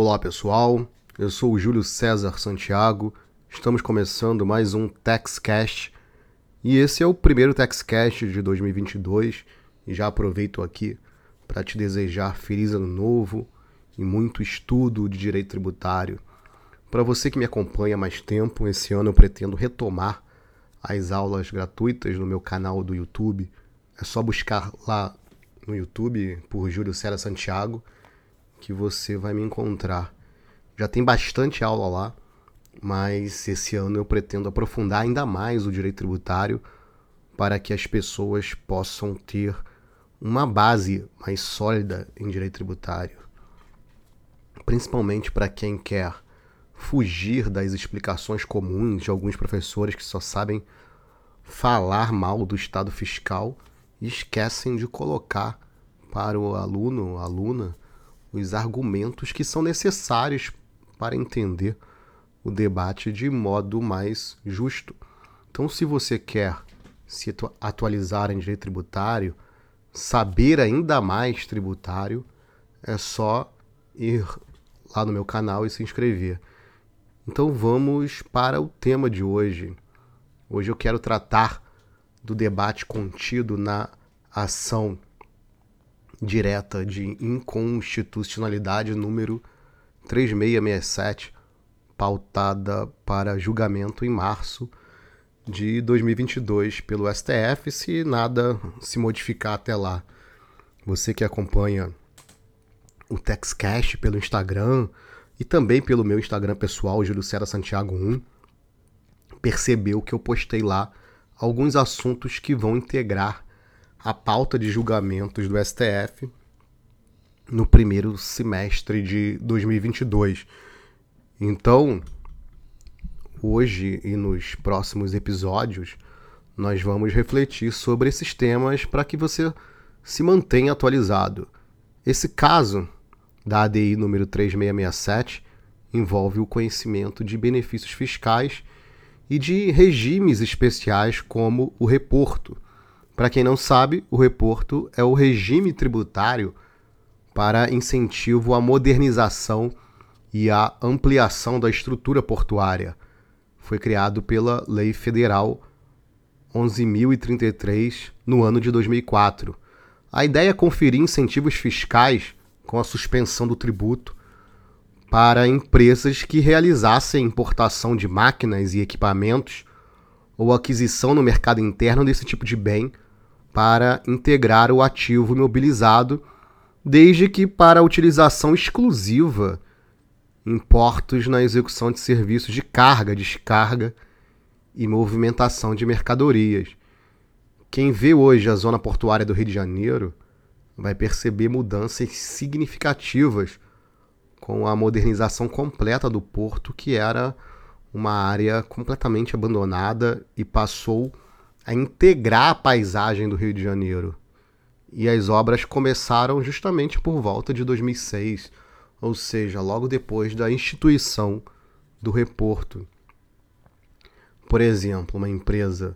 Olá pessoal, eu sou o Júlio César Santiago, estamos começando mais um TexCast. E esse é o primeiro TexCast de 2022 e já aproveito aqui para te desejar feliz ano novo e muito estudo de direito tributário. Para você que me acompanha há mais tempo, esse ano eu pretendo retomar as aulas gratuitas no meu canal do YouTube. É só buscar lá no YouTube por Júlio César Santiago que você vai me encontrar. Já tem bastante aula lá, mas esse ano eu pretendo aprofundar ainda mais o direito tributário para que as pessoas possam ter uma base mais sólida em direito tributário. Principalmente para quem quer fugir das explicações comuns de alguns professores que só sabem falar mal do estado fiscal e esquecem de colocar para o aluno, aluna, os argumentos que são necessários para entender o debate de modo mais justo. Então, se você quer se atualizar em direito tributário, saber ainda mais tributário, é só ir lá no meu canal e se inscrever. Então vamos para o tema de hoje. Hoje eu quero tratar do debate contido na ação direta de inconstitucionalidade número 3667, pautada para julgamento em março de 2022 pelo STF, se nada se modificar até lá. Você que acompanha o TextCast pelo Instagram e também pelo meu Instagram pessoal, Júlio Cera Santiago 1, percebeu que eu postei lá alguns assuntos que vão integrar a pauta de julgamentos do STF no primeiro semestre de 2022. Então, hoje e nos próximos episódios, nós vamos refletir sobre esses temas para que você se mantenha atualizado. Esse caso da ADI número 3667 envolve o conhecimento de benefícios fiscais e de regimes especiais como o reporto para quem não sabe, o reporto é o regime tributário para incentivo à modernização e à ampliação da estrutura portuária. Foi criado pela Lei Federal 11.033 no ano de 2004. A ideia é conferir incentivos fiscais com a suspensão do tributo para empresas que realizassem importação de máquinas e equipamentos ou aquisição no mercado interno desse tipo de bem para integrar o ativo imobilizado, desde que para utilização exclusiva em portos na execução de serviços de carga, descarga e movimentação de mercadorias. Quem vê hoje a zona portuária do Rio de Janeiro vai perceber mudanças significativas com a modernização completa do porto, que era uma área completamente abandonada e passou a integrar a paisagem do Rio de Janeiro. E as obras começaram justamente por volta de 2006, ou seja, logo depois da instituição do reporto. Por exemplo, uma empresa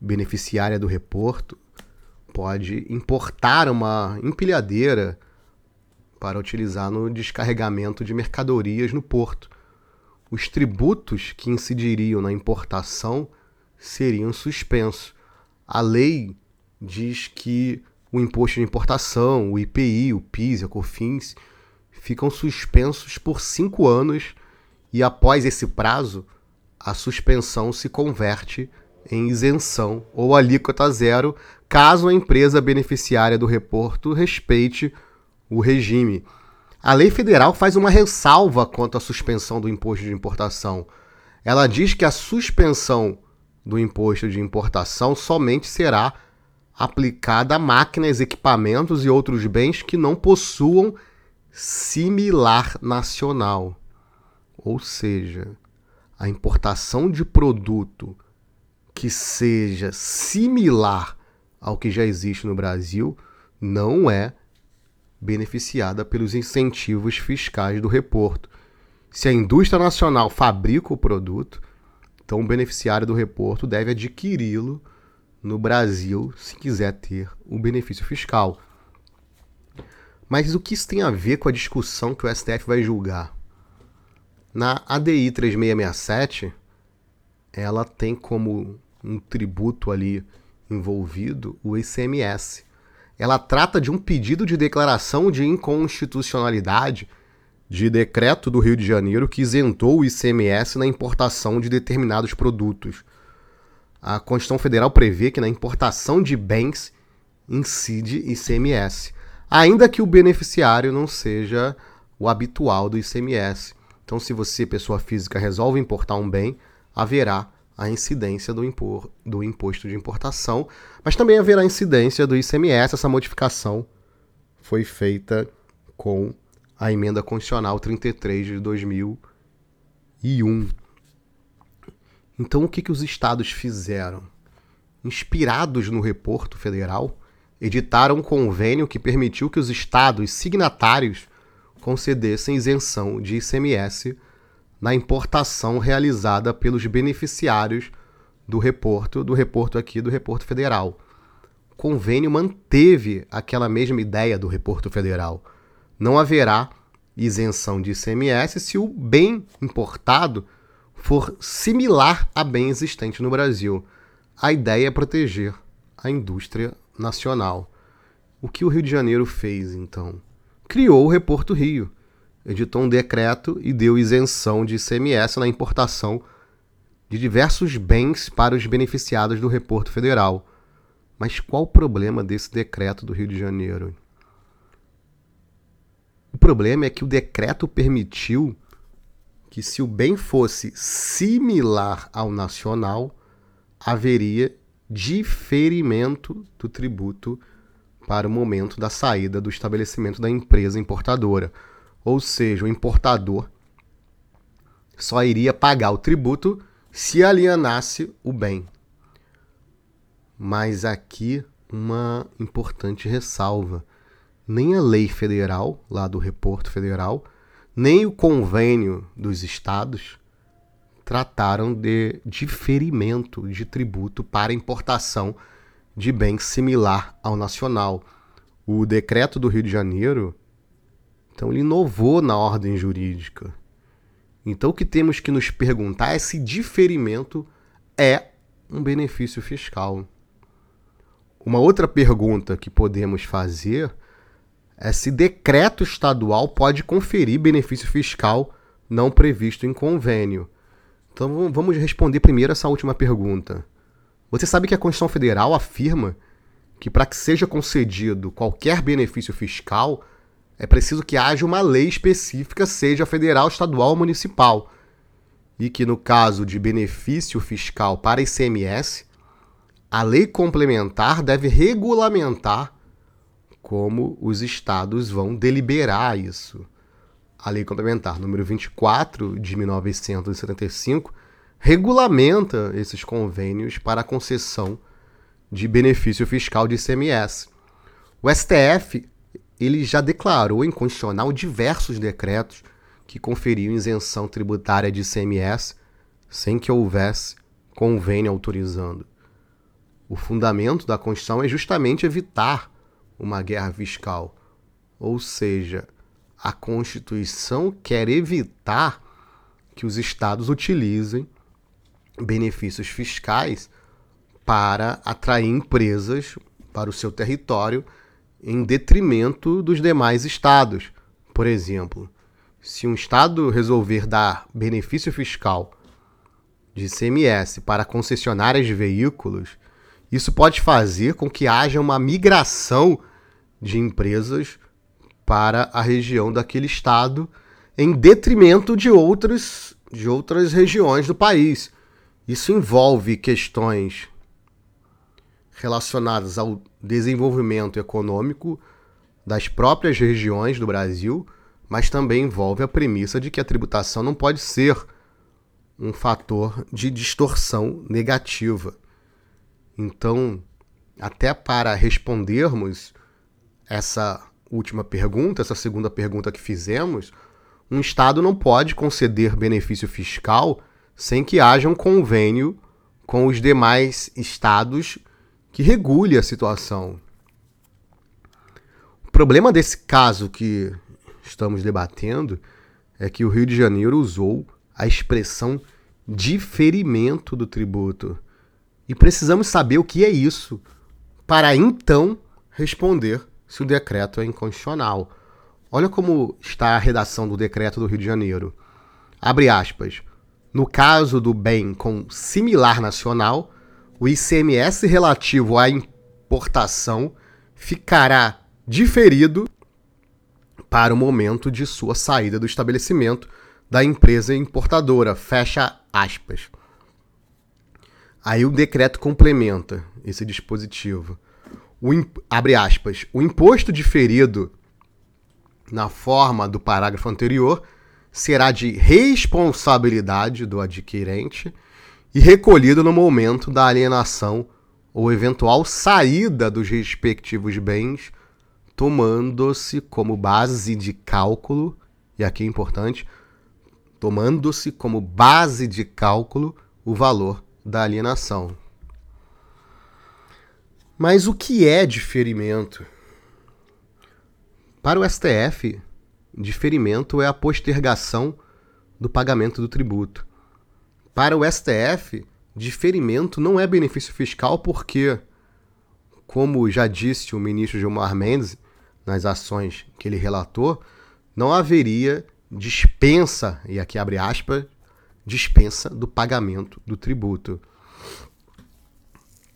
beneficiária do reporto pode importar uma empilhadeira para utilizar no descarregamento de mercadorias no porto. Os tributos que incidiriam na importação seriam suspensos. A lei diz que o imposto de importação, o IPI, o PIS a COFINS ficam suspensos por cinco anos e após esse prazo, a suspensão se converte em isenção ou alíquota zero, caso a empresa beneficiária do reporto respeite o regime. A lei federal faz uma ressalva quanto à suspensão do imposto de importação. Ela diz que a suspensão do imposto de importação somente será aplicada a máquinas, equipamentos e outros bens que não possuam similar nacional. Ou seja, a importação de produto que seja similar ao que já existe no Brasil não é beneficiada pelos incentivos fiscais do reporto. Se a indústria nacional fabrica o produto, então, o beneficiário do reporto deve adquiri-lo no Brasil se quiser ter o benefício fiscal. Mas o que isso tem a ver com a discussão que o STF vai julgar? Na ADI 3667, ela tem como um tributo ali envolvido o ICMS. Ela trata de um pedido de declaração de inconstitucionalidade de decreto do Rio de Janeiro que isentou o ICMS na importação de determinados produtos. A Constituição Federal prevê que na importação de bens incide ICMS, ainda que o beneficiário não seja o habitual do ICMS. Então, se você, pessoa física, resolve importar um bem, haverá a incidência do, impor, do imposto de importação, mas também haverá incidência do ICMS. Essa modificação foi feita com a emenda constitucional 33 de 2001. Então, o que, que os estados fizeram? Inspirados no reporto federal, editaram um convênio que permitiu que os estados signatários concedessem isenção de ICMS na importação realizada pelos beneficiários do reporto, do reporto aqui do reporto federal. O convênio manteve aquela mesma ideia do reporto federal. Não haverá isenção de ICMS se o bem importado for similar a bem existente no Brasil. A ideia é proteger a indústria nacional. O que o Rio de Janeiro fez então? criou o Reporto Rio, editou um decreto e deu isenção de ICMS na importação de diversos bens para os beneficiados do Reporto Federal. Mas qual o problema desse decreto do Rio de Janeiro? O problema é que o decreto permitiu que, se o bem fosse similar ao nacional, haveria diferimento do tributo para o momento da saída do estabelecimento da empresa importadora. Ou seja, o importador só iria pagar o tributo se alienasse o bem. Mas aqui uma importante ressalva: nem a lei federal, lá do Reporto Federal, nem o convênio dos estados trataram de diferimento de tributo para importação de bem similar ao nacional. O decreto do Rio de Janeiro, então, ele inovou na ordem jurídica. Então, o que temos que nos perguntar é se diferimento é um benefício fiscal. Uma outra pergunta que podemos fazer é se decreto estadual pode conferir benefício fiscal não previsto em convênio. Então vamos responder primeiro essa última pergunta. Você sabe que a Constituição Federal afirma que para que seja concedido qualquer benefício fiscal, é preciso que haja uma lei específica, seja federal, estadual ou municipal. E que no caso de benefício fiscal para ICMS, a lei complementar deve regulamentar como os estados vão deliberar isso. A lei complementar número 24 de 1975 regulamenta esses convênios para a concessão de benefício fiscal de ICMS. O STF ele já declarou inconstitucional diversos decretos que conferiam isenção tributária de ICMS sem que houvesse convênio autorizando. O fundamento da Constituição é justamente evitar uma guerra fiscal. Ou seja, a Constituição quer evitar que os estados utilizem benefícios fiscais para atrair empresas para o seu território em detrimento dos demais estados. Por exemplo, se um estado resolver dar benefício fiscal de CMS para concessionárias de veículos, isso pode fazer com que haja uma migração de empresas para a região daquele estado em detrimento de outras, de outras regiões do país. Isso envolve questões relacionadas ao desenvolvimento econômico das próprias regiões do Brasil, mas também envolve a premissa de que a tributação não pode ser um fator de distorção negativa. Então, até para respondermos essa última pergunta, essa segunda pergunta que fizemos, um Estado não pode conceder benefício fiscal sem que haja um convênio com os demais estados que regule a situação. O problema desse caso que estamos debatendo é que o Rio de Janeiro usou a expressão diferimento do tributo. E precisamos saber o que é isso, para então responder se o decreto é inconstitucional. Olha como está a redação do decreto do Rio de Janeiro. Abre aspas. No caso do bem com similar nacional, o ICMS relativo à importação ficará diferido para o momento de sua saída do estabelecimento da empresa importadora. Fecha aspas. Aí o decreto complementa esse dispositivo. O, abre aspas. O imposto diferido na forma do parágrafo anterior será de responsabilidade do adquirente e recolhido no momento da alienação ou eventual saída dos respectivos bens, tomando-se como base de cálculo, e aqui é importante, tomando-se como base de cálculo o valor da alienação. Mas o que é diferimento? Para o STF, diferimento é a postergação do pagamento do tributo. Para o STF, diferimento não é benefício fiscal porque, como já disse o ministro Gilmar Mendes nas ações que ele relatou, não haveria dispensa, e aqui abre aspas, dispensa do pagamento do tributo.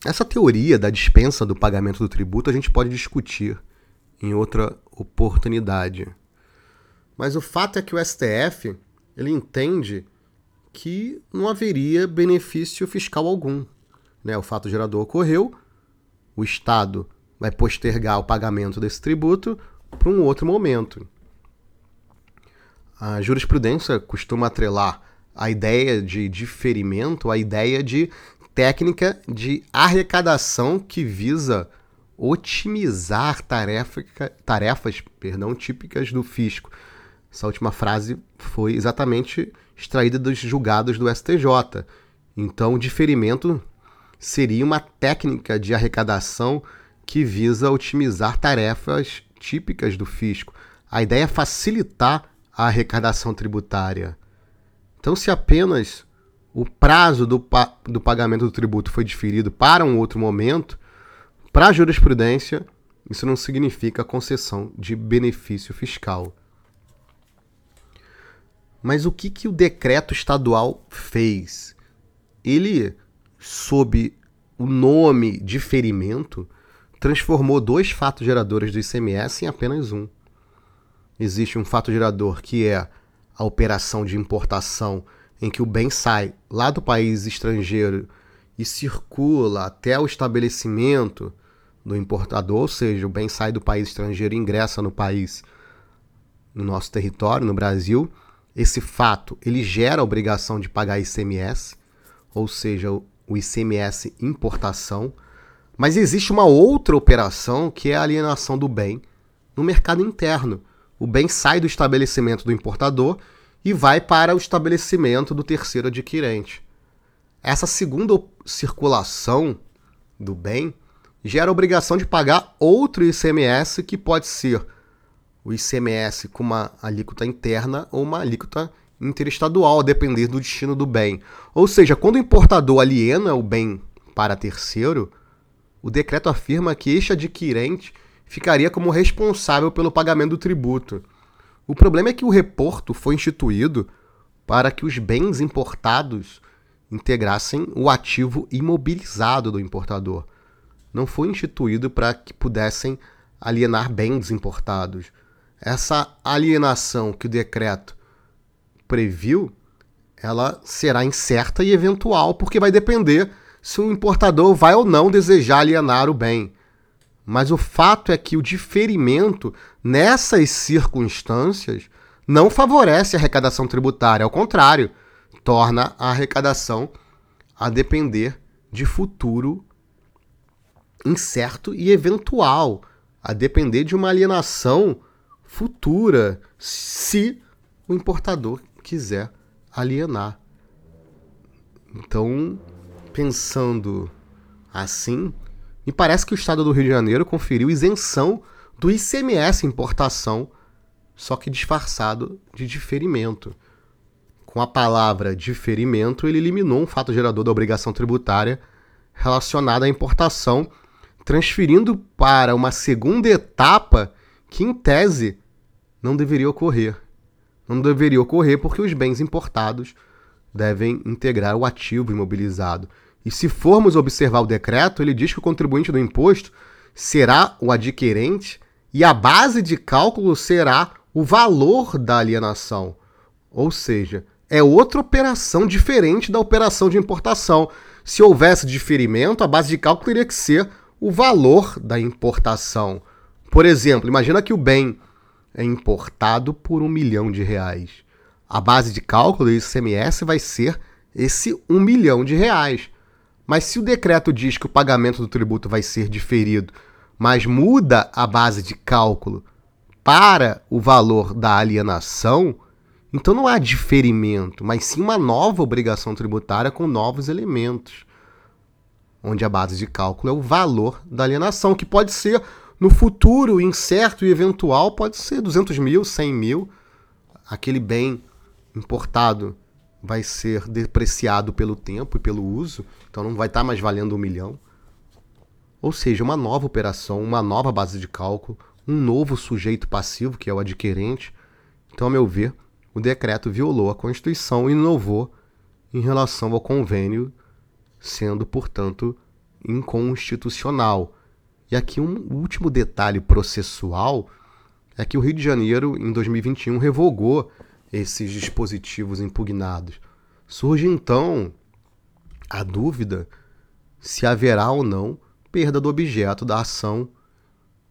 Essa teoria da dispensa do pagamento do tributo a gente pode discutir em outra oportunidade. Mas o fato é que o STF ele entende que não haveria benefício fiscal algum. Né? O fato gerador ocorreu, o Estado vai postergar o pagamento desse tributo para um outro momento. A jurisprudência costuma atrelar a ideia de diferimento à ideia de técnica de arrecadação que visa otimizar tarefa, tarefas perdão, típicas do fisco. Essa última frase foi exatamente extraída dos julgados do STJ. Então, o diferimento seria uma técnica de arrecadação que visa otimizar tarefas típicas do fisco. A ideia é facilitar a arrecadação tributária. Então, se apenas o prazo do, pa do pagamento do tributo foi diferido para um outro momento, para a jurisprudência, isso não significa concessão de benefício fiscal. Mas o que, que o decreto estadual fez? Ele, sob o nome de ferimento, transformou dois fatos geradores do ICMS em apenas um. Existe um fato gerador que é a operação de importação em que o bem sai lá do país estrangeiro e circula até o estabelecimento do importador, ou seja, o bem sai do país estrangeiro e ingressa no país, no nosso território, no Brasil, esse fato ele gera a obrigação de pagar ICMS, ou seja, o ICMS importação, mas existe uma outra operação que é a alienação do bem no mercado interno. O bem sai do estabelecimento do importador e vai para o estabelecimento do terceiro adquirente. Essa segunda circulação do bem gera a obrigação de pagar outro ICMS que pode ser o ICMS com uma alíquota interna ou uma alíquota interestadual, a depender do destino do bem. Ou seja, quando o importador aliena o bem para terceiro, o decreto afirma que este adquirente ficaria como responsável pelo pagamento do tributo. O problema é que o reporto foi instituído para que os bens importados integrassem o ativo imobilizado do importador. Não foi instituído para que pudessem alienar bens importados essa alienação que o decreto previu, ela será incerta e eventual, porque vai depender se o importador vai ou não desejar alienar o bem. Mas o fato é que o diferimento nessas circunstâncias não favorece a arrecadação tributária, ao contrário, torna a arrecadação a depender de futuro incerto e eventual, a depender de uma alienação futura se o importador quiser alienar. Então, pensando assim, me parece que o estado do Rio de Janeiro conferiu isenção do ICMS importação só que disfarçado de diferimento. Com a palavra diferimento, ele eliminou um fato gerador da obrigação tributária relacionada à importação, transferindo para uma segunda etapa que, em tese, não deveria ocorrer. Não deveria ocorrer porque os bens importados devem integrar o ativo imobilizado. E se formos observar o decreto, ele diz que o contribuinte do imposto será o adquirente e a base de cálculo será o valor da alienação. Ou seja, é outra operação diferente da operação de importação. Se houvesse diferimento, a base de cálculo teria que ser o valor da importação. Por exemplo, imagina que o bem é importado por um milhão de reais. A base de cálculo do ICMS vai ser esse um milhão de reais. Mas se o decreto diz que o pagamento do tributo vai ser diferido, mas muda a base de cálculo para o valor da alienação, então não há diferimento, mas sim uma nova obrigação tributária com novos elementos, onde a base de cálculo é o valor da alienação, que pode ser no futuro incerto e eventual, pode ser 200 mil, 100 mil. Aquele bem importado vai ser depreciado pelo tempo e pelo uso, então não vai estar mais valendo um milhão. Ou seja, uma nova operação, uma nova base de cálculo, um novo sujeito passivo, que é o adquirente. Então, a meu ver, o decreto violou a Constituição e inovou em relação ao convênio, sendo, portanto, inconstitucional. E aqui um último detalhe processual é que o Rio de Janeiro, em 2021, revogou esses dispositivos impugnados. Surge então a dúvida se haverá ou não perda do objeto da ação,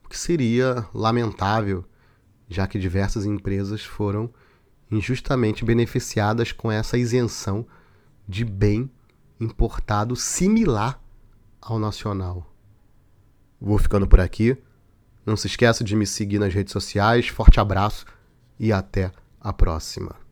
o que seria lamentável, já que diversas empresas foram injustamente beneficiadas com essa isenção de bem importado similar ao nacional. Vou ficando por aqui. Não se esqueça de me seguir nas redes sociais. Forte abraço e até a próxima.